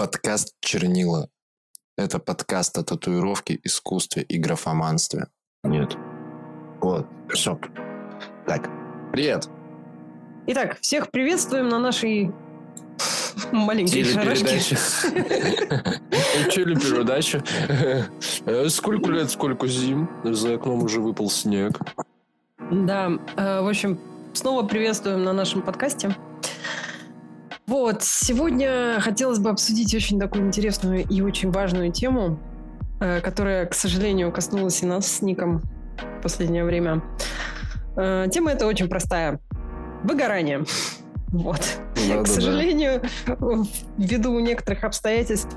Подкаст «Чернила». Это подкаст о татуировке, искусстве и графоманстве. Нет. Вот, все. Так, привет. Итак, всех приветствуем на нашей маленькой шарашке. Телепередача. Э, сколько лет, сколько зим. За окном уже выпал снег. Да, э, в общем, снова приветствуем на нашем подкасте. Вот, сегодня хотелось бы обсудить очень такую интересную и очень важную тему, э, которая, к сожалению, коснулась и нас с Ником в последнее время. Э, тема эта очень простая. Выгорание. Вот. Да, к да, сожалению, да. ввиду некоторых обстоятельств,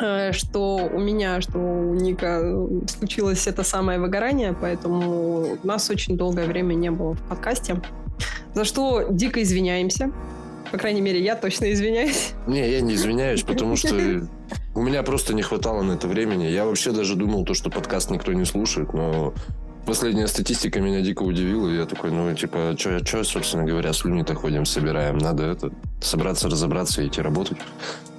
э, что у меня, что у Ника случилось это самое выгорание, поэтому нас очень долгое время не было в подкасте. За что дико извиняемся. По крайней мере, я точно извиняюсь. Не, я не извиняюсь, потому что у меня просто не хватало на это времени. Я вообще даже думал, то, что подкаст никто не слушает, но Последняя статистика меня дико удивила. Я такой, ну, типа, что, собственно говоря, слюни-то ходим, собираем. Надо это собраться, разобраться и идти работать.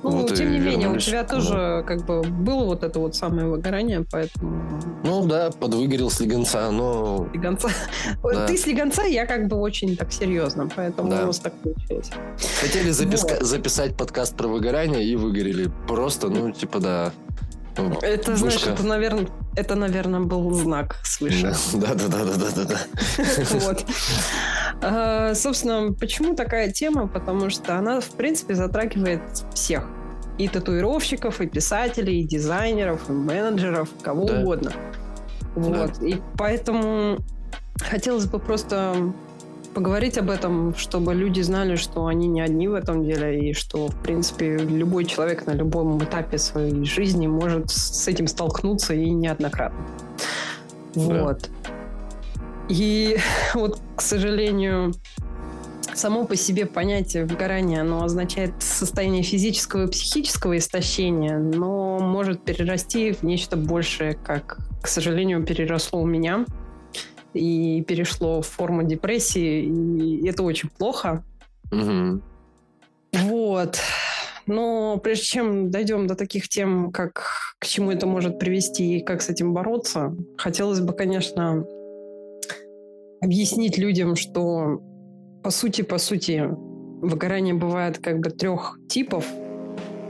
Ну, вот тем не менее, у тебя тоже да. как бы было вот это вот самое выгорание, поэтому... Ну да, подвыгорел с легонца, но... Слегонца. Да. Ты с легонца, я как бы очень так серьезно, поэтому да. у нас так получилось. Хотели записка- вот. записать подкаст про выгорание и выгорели. Просто, ну, типа, да. Это, знаешь, это, наверное, это, наверное, был знак свыше. Да, да, да, да, да, да, да. Вот. А, собственно, почему такая тема? Потому что она, в принципе, затрагивает всех. И татуировщиков, и писателей, и дизайнеров, и менеджеров, кого угодно. Вот. И поэтому хотелось бы просто поговорить об этом, чтобы люди знали, что они не одни в этом деле, и что, в принципе, любой человек на любом этапе своей жизни может с этим столкнуться и неоднократно. Да. Вот. И вот, к сожалению, само по себе понятие выгорания, оно означает состояние физического и психического истощения, но может перерасти в нечто большее, как, к сожалению, переросло у меня – и перешло в форму депрессии, и это очень плохо. Угу. Вот. Но прежде чем дойдем до таких тем, как к чему это может привести и как с этим бороться, хотелось бы, конечно, объяснить людям, что по сути, по сути, выгорание бывает как бы трех типов.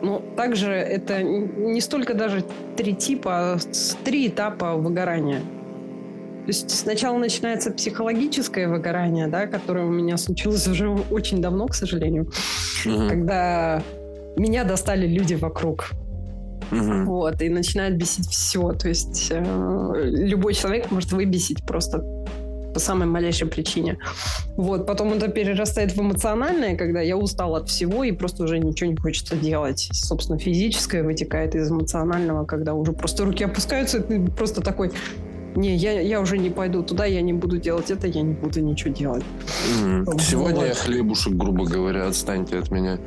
Но также это не столько даже три типа, а три этапа выгорания – то есть сначала начинается психологическое выгорание, да, которое у меня случилось уже очень давно, к сожалению, угу. когда меня достали люди вокруг. Угу. Вот, и начинает бесить все. То есть э, любой человек может выбесить просто по самой малейшей причине. Вот, потом это перерастает в эмоциональное, когда я устал от всего и просто уже ничего не хочется делать. Собственно, физическое вытекает из эмоционального, когда уже просто руки опускаются, и ты просто такой, не, я, я уже не пойду туда, я не буду делать это, я не буду ничего делать. Mm. Сегодня вот. я хлебушек, грубо говоря, отстаньте от меня.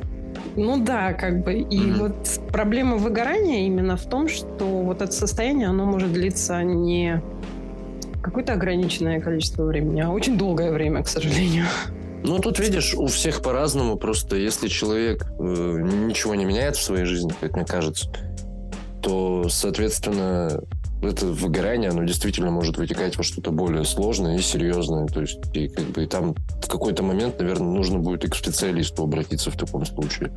Ну да, как бы. И mm-hmm. вот проблема выгорания именно в том, что вот это состояние, оно может длиться не какое-то ограниченное количество времени, а очень долгое время, к сожалению. Ну, тут, видишь, у всех по-разному. Просто если человек э, ничего не меняет в своей жизни, как мне кажется, то, соответственно, это выгорание, оно действительно может вытекать во что-то более сложное и серьезное. То есть, и как бы и там в какой-то момент, наверное, нужно будет и к специалисту обратиться в таком случае.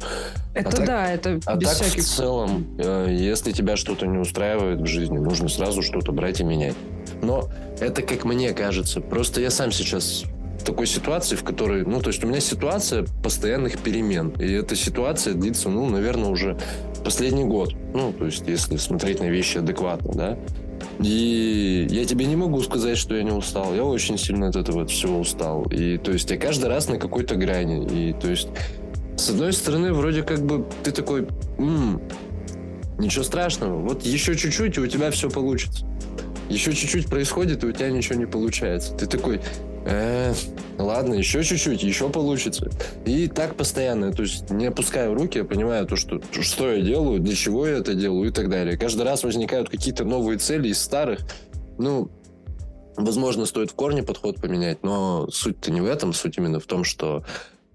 Это а так, да, это А так всяких... в целом, э, если тебя что-то не устраивает в жизни, нужно сразу что-то брать и менять. Но это как мне кажется. Просто я сам сейчас такой ситуации, в которой, ну, то есть у меня ситуация постоянных перемен. И эта ситуация длится, ну, наверное, уже последний год. Ну, то есть, если смотреть на вещи адекватно, да. И я тебе не могу сказать, что я не устал. Я очень сильно от этого всего устал. И то есть я каждый раз на какой-то грани. И то есть с одной стороны, вроде как бы ты такой, м-м, ничего страшного. Вот еще чуть-чуть, и у тебя все получится. Еще чуть-чуть происходит, и у тебя ничего не получается. Ты такой, э, ладно, еще чуть-чуть, еще получится. И так постоянно. То есть не опускаю руки, я понимаю то, что, что я делаю, для чего я это делаю и так далее. Каждый раз возникают какие-то новые цели из старых. Ну, возможно, стоит в корне подход поменять, но суть-то не в этом. Суть именно в том, что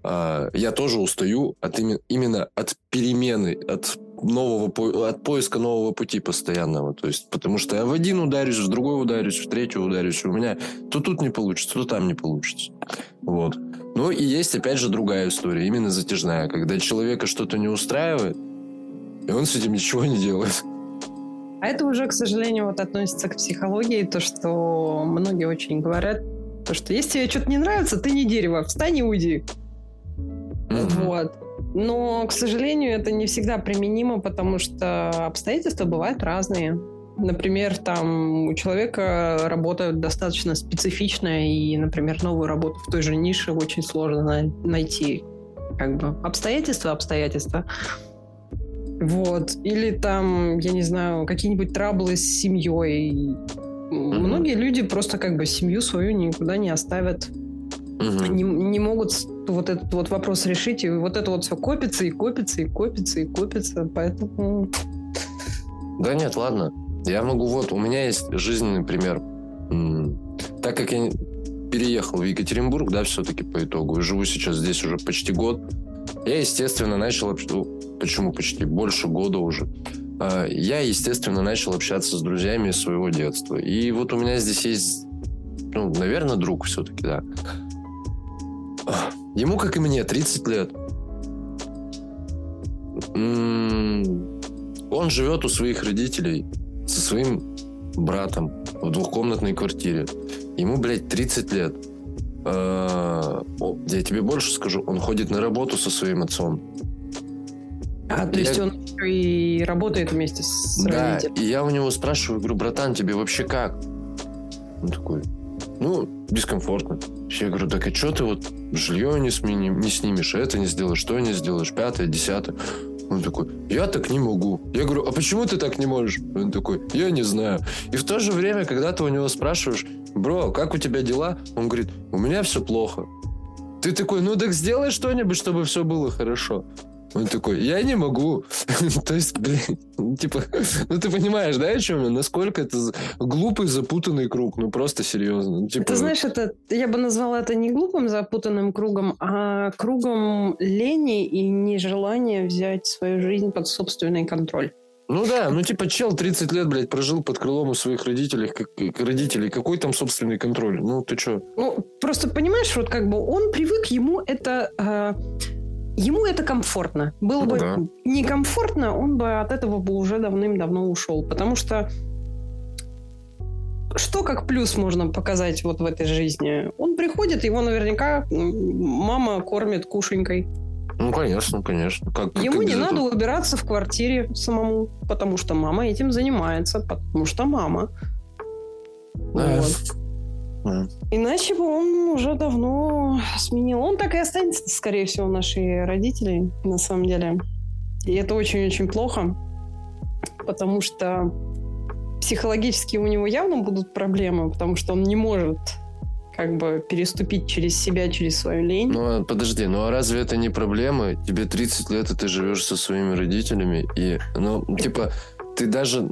э, я тоже устаю от именно, от перемены, от нового, от поиска нового пути постоянного. То есть, потому что я в один ударюсь, в другой ударюсь, в третий ударюсь. У меня то тут не получится, то там не получится. Вот. Ну и есть, опять же, другая история, именно затяжная, когда человека что-то не устраивает, и он с этим ничего не делает. А это уже, к сожалению, вот относится к психологии, то, что многие очень говорят, то, что если тебе что-то не нравится, ты не дерево, встань и уйди. Mm-hmm. Вот. Но, к сожалению, это не всегда применимо, потому что обстоятельства бывают разные. Например, там у человека работа достаточно специфичная, и, например, новую работу в той же нише очень сложно найти. Как бы обстоятельства, обстоятельства. Вот. Или там, я не знаю, какие-нибудь траблы с семьей. Mm-hmm. Многие люди просто как бы семью свою никуда не оставят угу. не, не могут вот этот вот вопрос решить, и вот это вот все копится и копится и копится и копится, поэтому... Да нет, ладно. Я могу, вот, у меня есть жизненный пример. Так как я переехал в Екатеринбург, да, все-таки по итогу, и живу сейчас здесь уже почти год, я, естественно, начал... Ну, почему почти? Больше года уже. А, я, естественно, начал общаться с друзьями своего детства. И вот у меня здесь есть, ну, наверное, друг все-таки, да. Ему, как и мне, 30 лет. Он живет у своих родителей со своим братом в двухкомнатной квартире. Ему, блядь, 30 лет. Я тебе больше скажу, он ходит на работу со своим отцом. А, то я... есть он и работает вместе с да, родителями? и я у него спрашиваю, говорю, братан, тебе вообще как? Он такой, ну, дискомфортно. Я говорю, так а что ты вот жилье не, смени, не снимешь, это не сделаешь, что не сделаешь, пятое, десятое. Он такой, я так не могу. Я говорю, а почему ты так не можешь? Он такой, я не знаю. И в то же время, когда ты у него спрашиваешь, бро, как у тебя дела? Он говорит, у меня все плохо. Ты такой, ну так сделай что-нибудь, чтобы все было хорошо. Он такой, я не могу. То есть, блин, типа, ну ты понимаешь, да, о чем я? Насколько это глупый, запутанный круг, ну просто серьезно. Ну, типа... Ты знаешь, это, я бы назвала это не глупым, запутанным кругом, а кругом лени и нежелания взять свою жизнь под собственный контроль. Ну да, ну типа чел 30 лет, блядь, прожил под крылом у своих родителей, как, родителей. Какой там собственный контроль? Ну ты чё? Ну, просто понимаешь, вот как бы он привык, ему это... Э, Ему это комфортно. Было ну, бы да. некомфортно, он бы от этого бы уже давным-давно ушел. Потому что что как плюс можно показать вот в этой жизни? Он приходит, его наверняка мама кормит кушенькой. Ну, конечно, конечно. Как, Ему как не надо этого? убираться в квартире самому, потому что мама этим занимается, потому что мама. Да. Вот. Иначе бы он уже давно сменил. Он так и останется, скорее всего, наши родители, на самом деле. И это очень-очень плохо, потому что психологически у него явно будут проблемы, потому что он не может как бы переступить через себя, через свою лень. Ну, а, подожди, ну а разве это не проблема? Тебе 30 лет, и ты живешь со своими родителями, и, ну, типа, ты даже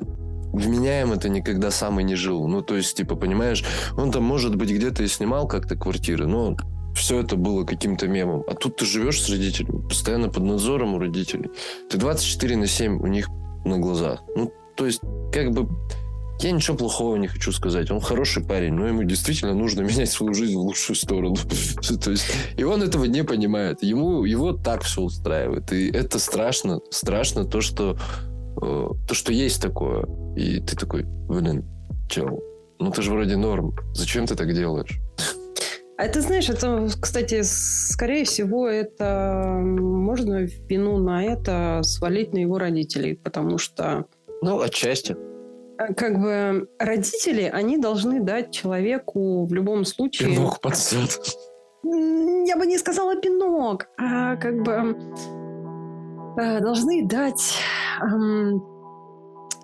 вменяем это никогда сам и не жил. Ну, то есть, типа, понимаешь, он там, может быть, где-то и снимал как-то квартиры, но все это было каким-то мемом. А тут ты живешь с родителями, постоянно под надзором у родителей. Ты 24 на 7 у них на глазах. Ну, то есть, как бы, я ничего плохого не хочу сказать. Он хороший парень, но ему действительно нужно менять свою жизнь в лучшую сторону. то есть, и он этого не понимает. Ему, его так все устраивает. И это страшно. Страшно то, что то, что есть такое. И ты такой, блин, чел, ну ты же вроде норм. Зачем ты так делаешь? А это, знаешь, это, кстати, скорее всего, это можно вину на это свалить на его родителей, потому что... Ну, отчасти. Э, как бы родители, они должны дать человеку в любом случае... Пинок под зад. Я бы не сказала пинок, а как бы э, должны дать эм,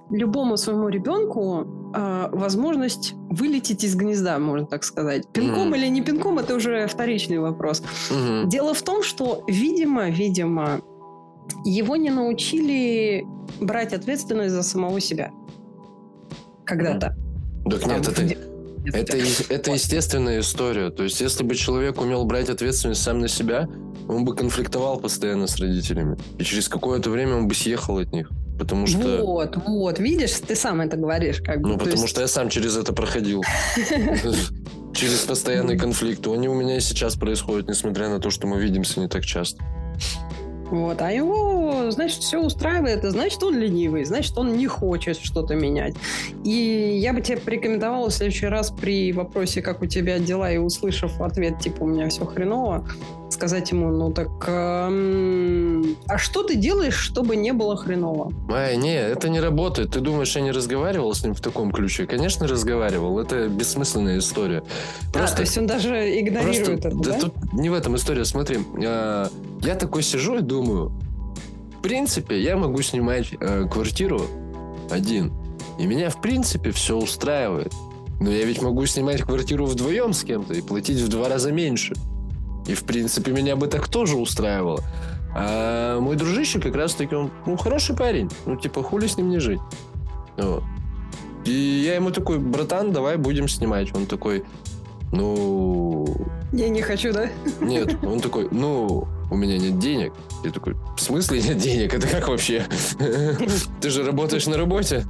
любому своему ребенку э, возможность вылететь из гнезда, можно так сказать. Пинком mm. или не пинком, это уже вторичный вопрос. Mm-hmm. Дело в том, что, видимо, видимо, его не научили брать ответственность за самого себя. Когда-то. Так нет, это... Это, это естественная история. То есть, если бы человек умел брать ответственность сам на себя, он бы конфликтовал постоянно с родителями. И через какое-то время он бы съехал от них. Потому что... Вот, вот, видишь, ты сам это говоришь. Как бы, ну, потому есть... что я сам через это проходил. Через постоянный конфликт. Они у меня и сейчас происходят, несмотря на то, что мы видимся не так часто. Вот, а его, значит, все устраивает, и значит, он ленивый, значит, он не хочет что-то менять. И я бы тебе порекомендовала в следующий раз при вопросе, как у тебя дела, и услышав ответ, типа, у меня все хреново, сказать ему, ну так, эм, а что ты делаешь, чтобы не было хреново? Ай, не, это не работает. Ты думаешь, я не разговаривал с ним в таком ключе? Конечно, разговаривал. Это бессмысленная история. Просто, а, то есть он даже игнорирует просто, это, да? да? Тут не в этом история. Смотри, э, я такой сижу и думаю, принципе, я могу снимать э, квартиру один. И меня, в принципе, все устраивает. Но я ведь могу снимать квартиру вдвоем с кем-то и платить в два раза меньше. И, в принципе, меня бы так тоже устраивало. А мой дружище как раз-таки, он, ну, хороший парень. Ну, типа, хули с ним не жить. Вот. И я ему такой, братан, давай будем снимать. Он такой, ну... Я не хочу, да? Нет, он такой, ну, у меня нет денег. Я такой, в смысле нет денег? Это как вообще? Ты же работаешь на работе?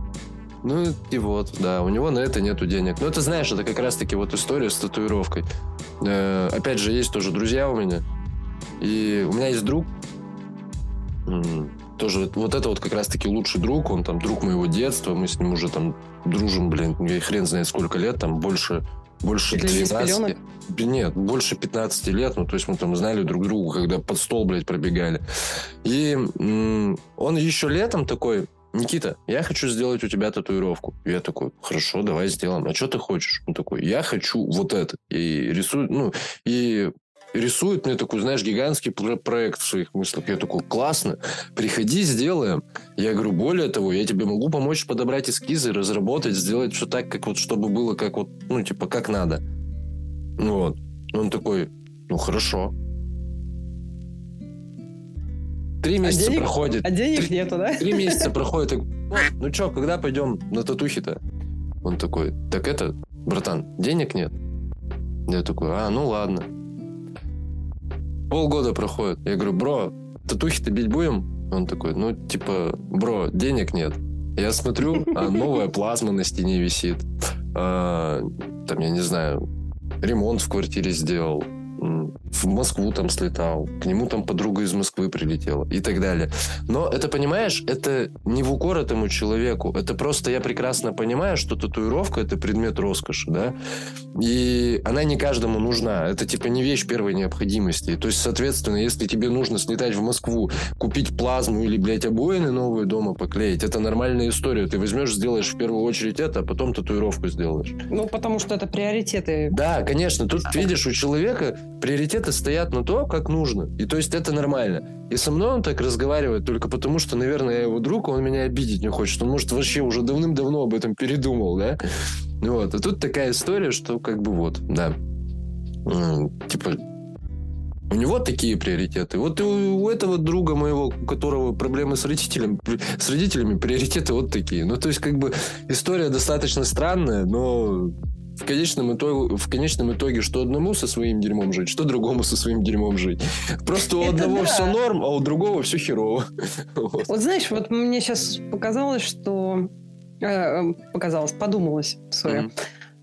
Ну и вот, да, у него на это нету денег. Ну, это знаешь, это как раз-таки вот история с татуировкой. Э, опять же, есть тоже друзья у меня. И у меня есть друг, тоже вот это вот как раз-таки лучший друг, он там друг моего детства, мы с ним уже там дружим, блин, я хрен знает сколько лет, там больше больше 12... Нет, больше 15 лет. Ну, то есть мы там знали друг друга, когда под стол, блядь, пробегали. И м- он еще летом такой, Никита, я хочу сделать у тебя татуировку. Я такой, хорошо, давай сделаем. А что ты хочешь? Он такой, я хочу вот это. И рисую, ну, и рисует мне такой, знаешь, гигантский проект в своих мыслях. Я такой, классно, приходи, сделаем. Я говорю, более того, я тебе могу помочь подобрать эскизы, разработать, сделать все так, как вот, чтобы было как вот, ну, типа, как надо. Ну вот. Он такой, ну, хорошо. Три а месяца а денег, проходит. А денег три, нету, да? Три месяца проходит. Ну что, когда пойдем на татухи-то? Он такой, так это, братан, денег нет. Я такой, а, ну ладно. Полгода проходит. Я говорю, бро, татухи-то бить будем? Он такой, ну, типа, бро, денег нет. Я смотрю, а новая плазма на стене висит. А, там, я не знаю, ремонт в квартире сделал в Москву там слетал, к нему там подруга из Москвы прилетела и так далее. Но это, понимаешь, это не в укор этому человеку, это просто я прекрасно понимаю, что татуировка это предмет роскоши, да, и она не каждому нужна, это типа не вещь первой необходимости. То есть, соответственно, если тебе нужно слетать в Москву, купить плазму или, блядь, обоины новые дома поклеить, это нормальная история. Ты возьмешь, сделаешь в первую очередь это, а потом татуировку сделаешь. Ну, потому что это приоритеты. Да, конечно. Тут, видишь, у человека приоритеты стоят на то, как нужно. И то есть это нормально. И со мной он так разговаривает только потому, что, наверное, я его друг, он меня обидеть не хочет. Он, может, вообще уже давным-давно об этом передумал, да? Вот. А тут такая история, что как бы вот, да. Типа, у него такие приоритеты. Вот у, у этого друга моего, у которого проблемы с родителями, с родителями приоритеты вот такие. Ну, то есть, как бы история достаточно странная, но в конечном, итоге, в конечном итоге, что одному со своим дерьмом жить, что другому со своим дерьмом жить. Просто у Это одного да. все норм, а у другого все херово. Вот. вот знаешь, вот мне сейчас показалось, что... Э, показалось, подумалось, сори. Mm-hmm.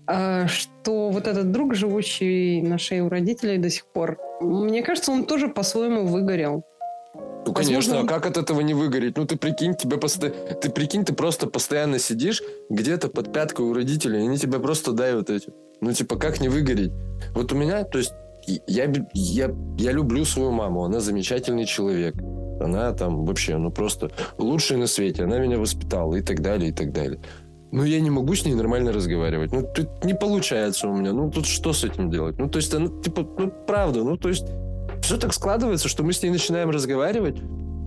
Э, что вот этот друг, живущий на шее у родителей до сих пор, мне кажется, он тоже по-своему выгорел. Ну, конечно, а как от этого не выгореть? Ну, ты прикинь, тебе просто... Ты прикинь, ты просто постоянно сидишь где-то под пяткой у родителей, и они тебя просто дают эти. Ну, типа, как не выгореть? Вот у меня, то есть, я, я, я люблю свою маму, она замечательный человек. Она там вообще, ну, просто лучшая на свете. Она меня воспитала и так далее, и так далее. Но я не могу с ней нормально разговаривать. Ну, тут не получается у меня. Ну, тут что с этим делать? Ну, то есть, она, типа, ну, правда, ну, то есть, все так складывается, что мы с ней начинаем разговаривать,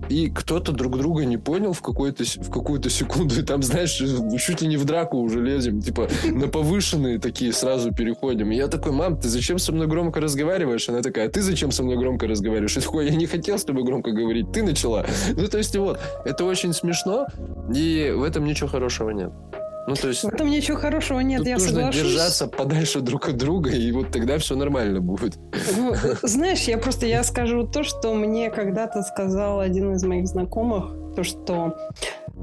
и кто-то друг друга не понял в, какой-то, в какую-то секунду, и там, знаешь, чуть ли не в драку уже лезем, типа на повышенные такие сразу переходим. И я такой, мам, ты зачем со мной громко разговариваешь? Она такая, а ты зачем со мной громко разговариваешь? И такой, я не хотел с тобой громко говорить, ты начала. Ну, то есть, вот, это очень смешно, и в этом ничего хорошего нет. Ну, то есть... В этом ничего хорошего нет, я нужно соглашусь. держаться подальше друг от друга, и вот тогда все нормально будет. Ну, знаешь, я просто я скажу то, что мне когда-то сказал один из моих знакомых, то, что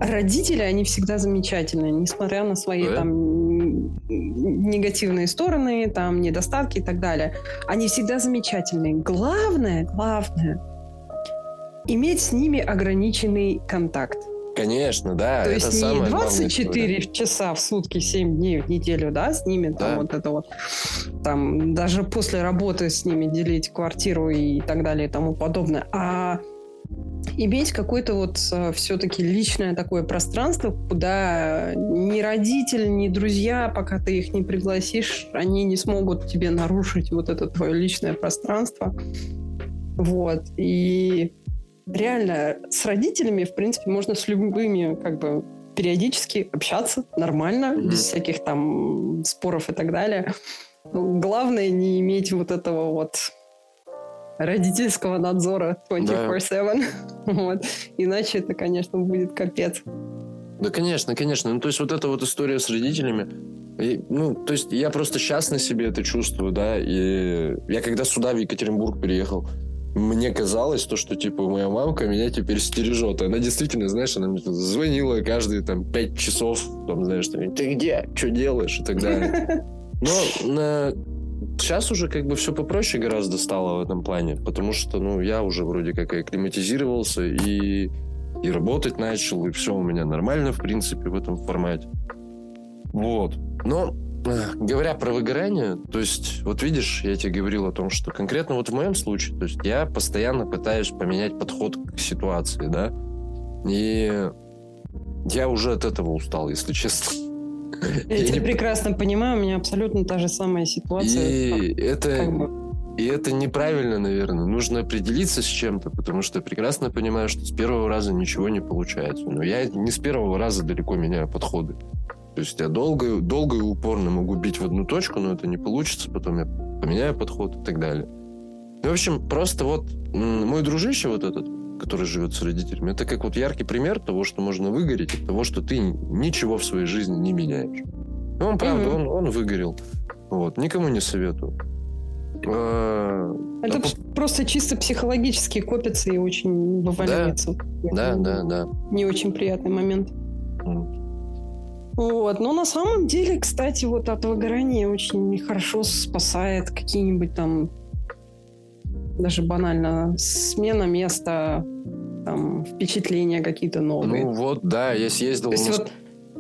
родители, они всегда замечательные, несмотря на свои да? там негативные стороны, там недостатки и так далее. Они всегда замечательные. Главное, главное, иметь с ними ограниченный контакт. Конечно, да. То есть не 24 часа в сутки, 7 дней в неделю, да, с ними, да. там вот это вот, там даже после работы с ними делить квартиру и так далее и тому подобное, а иметь какое-то вот э, все-таки личное такое пространство, куда ни родитель, ни друзья, пока ты их не пригласишь, они не смогут тебе нарушить вот это твое личное пространство. Вот. И реально с родителями, в принципе, можно с любыми как бы периодически общаться нормально, mm-hmm. без всяких там споров и так далее. Главное не иметь вот этого вот родительского надзора 24-7. Да. вот. Иначе это, конечно, будет капец. Да, конечно, конечно. Ну, то есть вот эта вот история с родителями, и, ну, то есть я просто сейчас на себе это чувствую, да, и я когда сюда, в Екатеринбург переехал, мне казалось, то, что, типа, моя мамка меня теперь стережет. Она действительно, знаешь, она мне звонила каждые, там, пять часов, там, знаешь, ты где, что делаешь и так далее. Но на Сейчас уже как бы все попроще гораздо стало в этом плане, потому что, ну, я уже вроде как и акклиматизировался и, и работать начал, и все у меня нормально, в принципе, в этом формате. Вот. Но говоря про выгорание, то есть, вот видишь, я тебе говорил о том, что конкретно вот в моем случае, то есть я постоянно пытаюсь поменять подход к ситуации, да, и я уже от этого устал, если честно. Я, тебя прекрасно понимаю, у меня абсолютно та же самая ситуация. И это... И это неправильно, наверное. Нужно определиться с чем-то, потому что я прекрасно понимаю, что с первого раза ничего не получается. Но я не с первого раза далеко меняю подходы. То есть я долго, долго и упорно могу бить в одну точку, но это не получится. Потом я поменяю подход и так далее. Ну, в общем, просто вот мой дружище вот этот, который живет с родителями, это как вот яркий пример того, что можно выгореть, от того, что ты ничего в своей жизни не меняешь. И он, правда, mm-hmm. он, он выгорел. Вот, никому не советую. А, это а просто чисто психологически копится и очень вываливается. Да, да, да, да. Не очень приятный момент. Вот. Но на самом деле, кстати, вот от выгорания очень хорошо спасает какие-нибудь там даже банально смена места, там, впечатления какие-то новые. Ну вот, да, я съездил. То есть вот,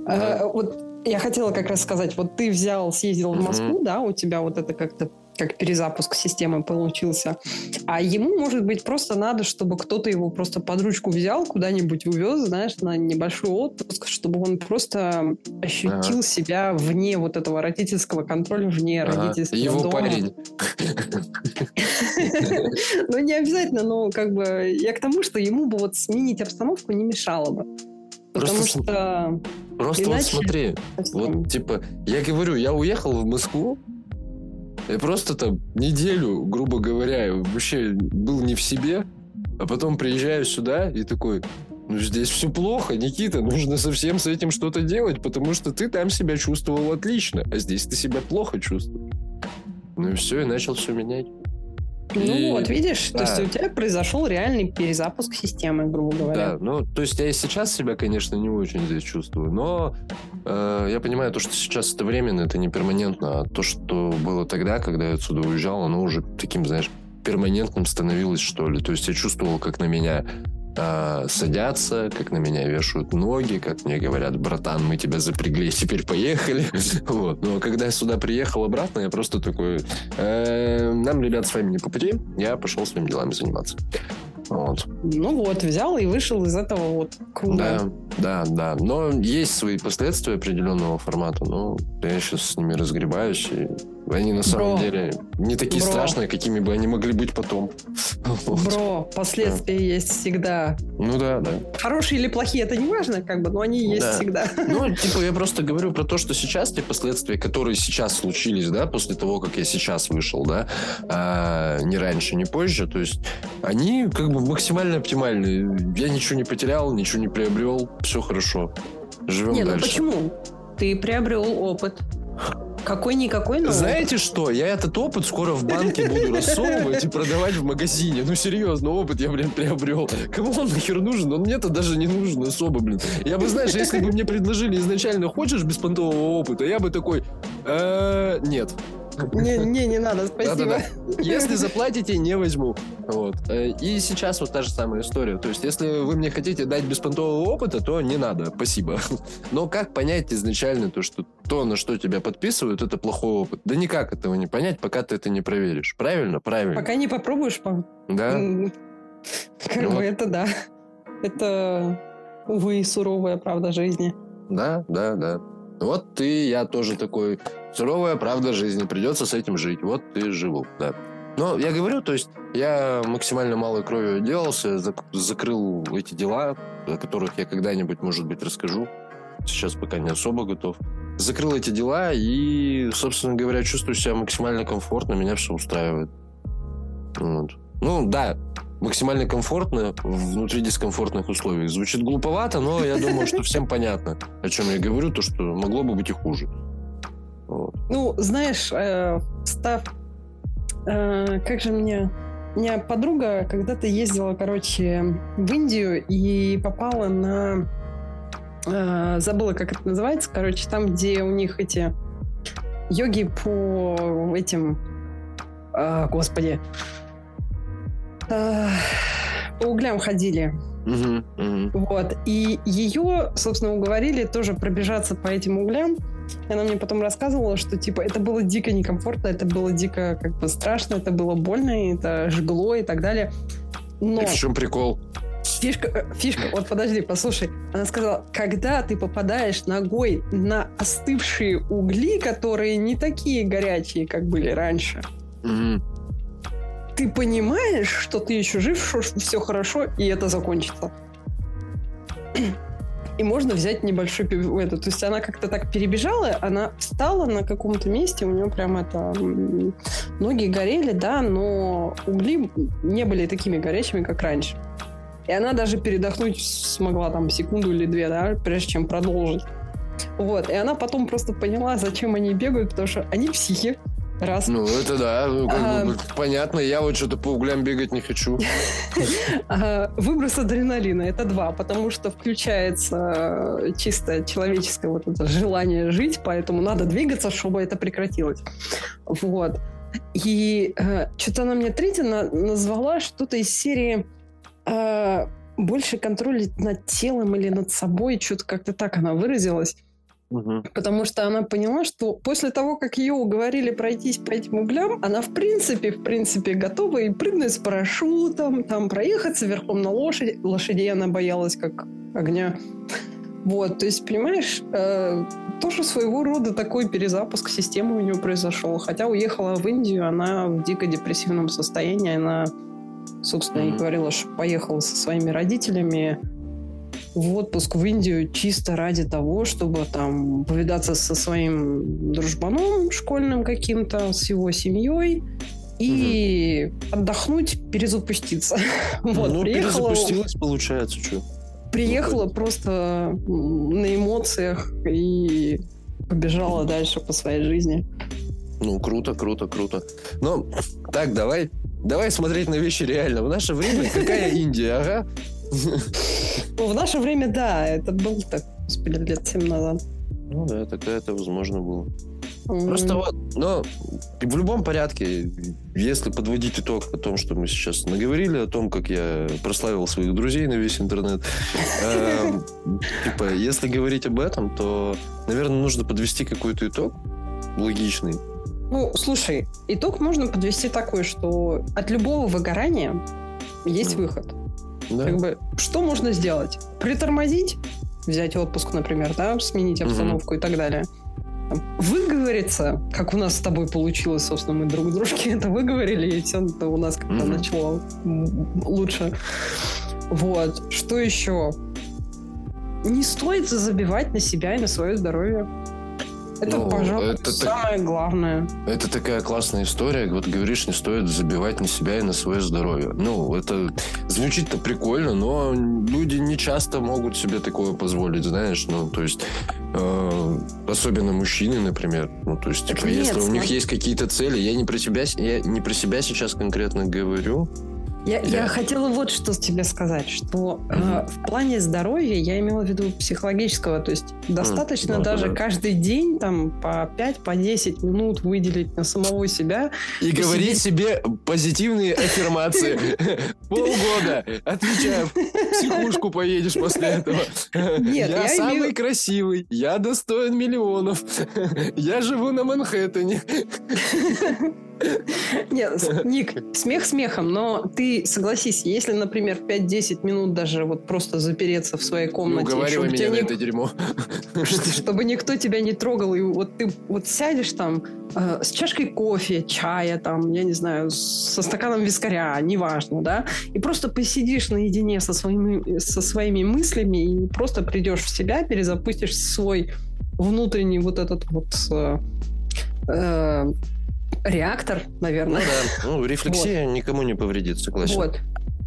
да. э, вот я хотела как раз сказать, вот ты взял, съездил в Москву, да, у тебя вот это как-то как перезапуск системы получился. А ему, может быть, просто надо, чтобы кто-то его просто под ручку взял, куда-нибудь увез, знаешь, на небольшой отпуск, чтобы он просто ощутил ага. себя вне вот этого родительского контроля, вне ага. родительского Его дома. парень. Ну, не обязательно, но как бы я к тому, что ему бы вот сменить обстановку не мешало бы. Потому что... Просто вот смотри, вот типа, я говорю, я уехал в Москву, я просто там неделю, грубо говоря, вообще был не в себе, а потом приезжаю сюда и такой, ну здесь все плохо, Никита, нужно совсем с этим что-то делать, потому что ты там себя чувствовал отлично, а здесь ты себя плохо чувствуешь. Ну и все, и начал все менять. Ну вот, видишь, да. то есть у тебя произошел реальный перезапуск системы, грубо говоря. Да, ну, то есть я и сейчас себя, конечно, не очень здесь чувствую, но э, я понимаю то, что сейчас это временно, это не перманентно, а то, что было тогда, когда я отсюда уезжал, оно уже таким, знаешь, перманентным становилось, что ли. То есть я чувствовал, как на меня э, садятся, как на меня вешают ноги, как мне говорят, братан, мы тебя запрягли, теперь поехали. вот. Но когда я сюда приехал обратно, я просто такой, э, нам, ребят, с вами не по пути, я пошел своими делами заниматься. Вот. Ну вот, взял и вышел из этого вот круга. Да, да, да. Но есть свои последствия определенного формата. Но я сейчас с ними разгребаюсь. И они на самом Бро. деле не такие Бро. страшные, какими бы они могли быть потом. Бро, последствия да. есть всегда. Ну да, да. Хорошие или плохие, это не важно, как бы, но они есть да. всегда. Ну, типа, я просто говорю про то, что сейчас те последствия, которые сейчас случились, да, после того, как я сейчас вышел, да, а, не раньше, не позже, то есть они как бы максимально оптимальные. Я ничего не потерял, ничего не приобрел, все хорошо. Живем не, дальше. ну почему? Ты приобрел опыт. Какой-никакой, но... Знаете что? Я этот опыт скоро в банке буду рассовывать и продавать в магазине. Ну, серьезно, опыт я, блин, приобрел. Кому он нахер нужен? Он мне-то даже не нужен особо, блин. Я бы, знаешь, если бы мне предложили изначально, хочешь беспонтового опыта, я бы такой, «Э, нет. Не, не, не надо, спасибо. Да-да-да. Если заплатите, не возьму. Вот. И сейчас вот та же самая история. То есть, если вы мне хотите дать беспонтового опыта, то не надо, спасибо. Но как понять изначально то, что то, на что тебя подписывают, это плохой опыт? Да никак этого не понять, пока ты это не проверишь. Правильно? Правильно. Пока не попробуешь, по- Да? как Ну бы вот. это да. Это, увы, суровая правда жизни. Да, да, да. Вот ты, я тоже такой. Суровая правда жизни. Придется с этим жить. Вот ты живу, да. Но я говорю, то есть я максимально малой кровью делался, зак- закрыл эти дела, о которых я когда-нибудь, может быть, расскажу. Сейчас пока не особо готов. Закрыл эти дела и, собственно говоря, чувствую себя максимально комфортно, меня все устраивает. Вот. Ну, да, максимально комфортно внутри дискомфортных условий. Звучит глуповато, но я думаю, что всем понятно, о чем я говорю, то, что могло бы быть и хуже. Ну, знаешь, э, став... э, как же мне... У меня подруга когда-то ездила, короче, в Индию и попала на... э, забыла, как это называется. Короче, там, где у них эти йоги по этим... э, господи. э, по углям ходили. Мгм, мгм. Вот. И ее, собственно, уговорили тоже пробежаться по этим углям. И она мне потом рассказывала, что, типа, это было дико некомфортно, это было дико, как бы, страшно, это было больно, это жгло и так далее. Но И в чем прикол? фишка, э, фишка, вот подожди, послушай. Она сказала, когда ты попадаешь ногой на остывшие угли, которые не такие горячие, как были раньше, Мгм. ты понимаешь, что ты еще жив, что все хорошо, и это закончится. И можно взять небольшой это. То есть она как-то так перебежала, она встала на каком-то месте, у нее прям это ноги горели, да, но угли не были такими горячими, как раньше. И она даже передохнуть смогла там секунду или две, да, прежде чем продолжить. Вот. И она потом просто поняла, зачем они бегают, потому что они психи. Раз. Ну, это да, ну, как А. бы, понятно, я вот что-то по углям бегать не хочу. А, Выброс адреналина это два, потому что включается э, чисто человеческое вот это желание жить, поэтому надо двигаться, чтобы это прекратилось. Вот. И что-то она мне третья на- назвала что-то из серии э, больше контроля над телом или над собой, что-то как-то так она выразилась. Потому что она поняла, что после того, как ее уговорили пройтись по этим углям, она в принципе, в принципе готова и прыгнуть с парашютом, там проехаться верхом на лошади. Лошадей она боялась как огня. Вот, то есть, понимаешь, э, тоже своего рода такой перезапуск системы у нее произошел. Хотя уехала в Индию, она в дико депрессивном состоянии, она, собственно, и Мгм. говорила, что поехала со своими родителями в отпуск в Индию чисто ради того, чтобы там повидаться со своим дружбаном школьным каким-то, с его семьей и отдохнуть, перезапуститься. Вот, ну, приехала, перезапустилась, получается, что. приехала просто м, на эмоциях и побежала дальше по своей жизни. Ну, круто, круто, круто. Ну, так, давай, давай смотреть на вещи реально. В наше время какая Индия, ага. Ну, в наше время, да, это был так, господи, лет 7 назад. Ну да, тогда это возможно было. Просто вот, но в любом порядке, если подводить итог о том, что мы сейчас наговорили, о том, как я прославил своих друзей на весь интернет, эм, типа, если говорить об этом, то, наверное, нужно подвести какой-то итог логичный. Ну, слушай, итог можно подвести такой, что от любого выгорания есть выход. Да. Как бы, что можно сделать? Притормозить, взять отпуск, например, да, сменить обстановку и так далее. Выговориться, как у нас с тобой получилось, собственно, мы друг дружке это выговорили, и все у нас как-то Мгм. начало лучше. Вот. Что еще? Не стоит забивать на себя и на свое здоровье. Это, ну, пожалуй, это самое так... главное. Это такая классная история. Вот говоришь, не стоит забивать на себя и на свое здоровье. Ну, это звучит-то прикольно, но люди не часто могут себе такое позволить, знаешь. Ну, то есть, э, особенно мужчины, например. Ну, то есть, типа, нет, если у них есть какие-то цели, я не про тебя, я не про себя сейчас конкретно говорю. Я, я... я хотела вот что тебе сказать, что mm-hmm. э, в плане здоровья я имела в виду психологического, то есть достаточно mm-hmm. даже да. каждый день там по 5, по 10 минут выделить на самого себя. И говорить себе позитивные аффирмации. Полгода. Отвечаю, в психушку поедешь после этого. Нет, я, самый красивый, я достоин миллионов, я живу на Манхэттене. Нет, Ник, смех смехом, но ты согласись, если, например, 5-10 минут даже вот просто запереться в своей комнате... Уговаривай меня на это дерьмо. Чтобы никто тебя не трогал, и вот ты вот сядешь там э, с чашкой кофе, чая, там, я не знаю, со стаканом вискаря, неважно, да, и просто посидишь наедине со своими, со своими мыслями и просто придешь в себя, перезапустишь свой внутренний вот этот вот э, э реактор, наверное. Ну да, ну, рефлексия вот. никому не повредит, согласен. Вот.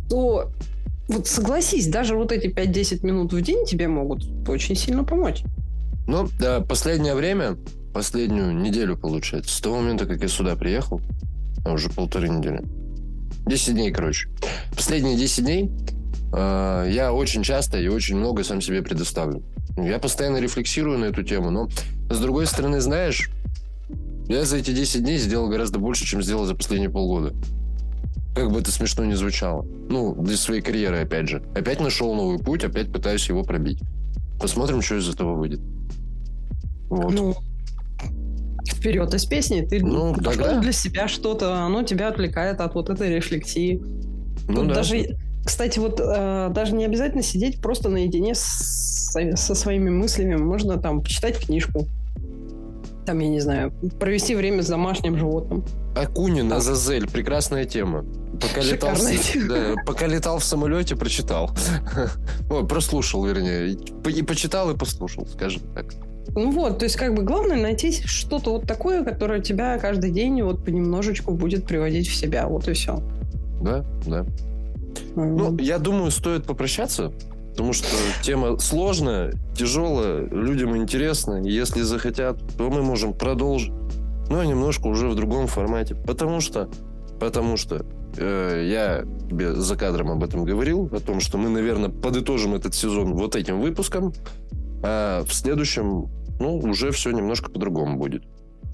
То вот согласись, даже вот эти 5-10 минут в день тебе могут очень сильно помочь. Ну, да, последнее время, последнюю неделю, получается, с того момента, как я сюда приехал, а уже полторы недели, 10 дней, короче. Последние 10 дней э, я очень часто и очень много сам себе предоставлю. Я постоянно рефлексирую на эту тему, но с другой стороны, знаешь, я за эти 10 дней сделал гораздо больше, чем сделал за последние полгода. Как бы это смешно не звучало. Ну, для своей карьеры, опять же. Опять нашел новый путь, опять пытаюсь его пробить. Посмотрим, что из этого выйдет. Вот. Ну, вперед из песни. Ты ну, нашел да, для себя что-то, оно тебя отвлекает от вот этой рефлексии. Ну, Тут да. даже, кстати, вот э, даже не обязательно сидеть просто наедине с, со своими мыслями. Можно там почитать книжку там, я не знаю, провести время с домашним животным. Акунин, Азазель, прекрасная тема. Пока летал, в, да, пока летал в самолете, прочитал. Ой, прослушал, вернее. И почитал, и послушал, скажем так. Ну вот, то есть как бы главное найти что-то вот такое, которое тебя каждый день вот понемножечку будет приводить в себя. Вот и все. Да, да. Ну, я думаю, стоит попрощаться потому что тема сложная, тяжелая, людям интересна. И если захотят, то мы можем продолжить, но немножко уже в другом формате. Потому что, потому что э, я тебе за кадром об этом говорил, о том, что мы, наверное, подытожим этот сезон вот этим выпуском, а в следующем, ну, уже все немножко по-другому будет.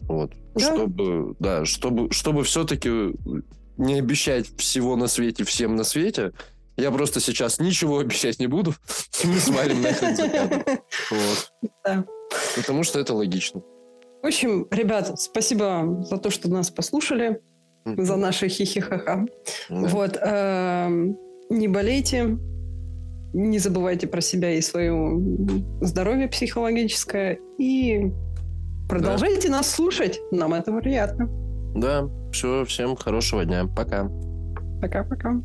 Вот. Да? Чтобы, да, чтобы, чтобы все-таки не обещать всего на свете всем на свете, я просто сейчас ничего обещать не буду. Мы свалим Вот. Да. Потому что это логично. В общем, ребят, спасибо за то, что нас послушали, за наши хихихаха. Да. Вот. Э, не болейте, не забывайте про себя и свое здоровье психологическое. И продолжайте да. нас слушать. Нам это приятно. Да, все, всем хорошего дня. Пока. Пока-пока.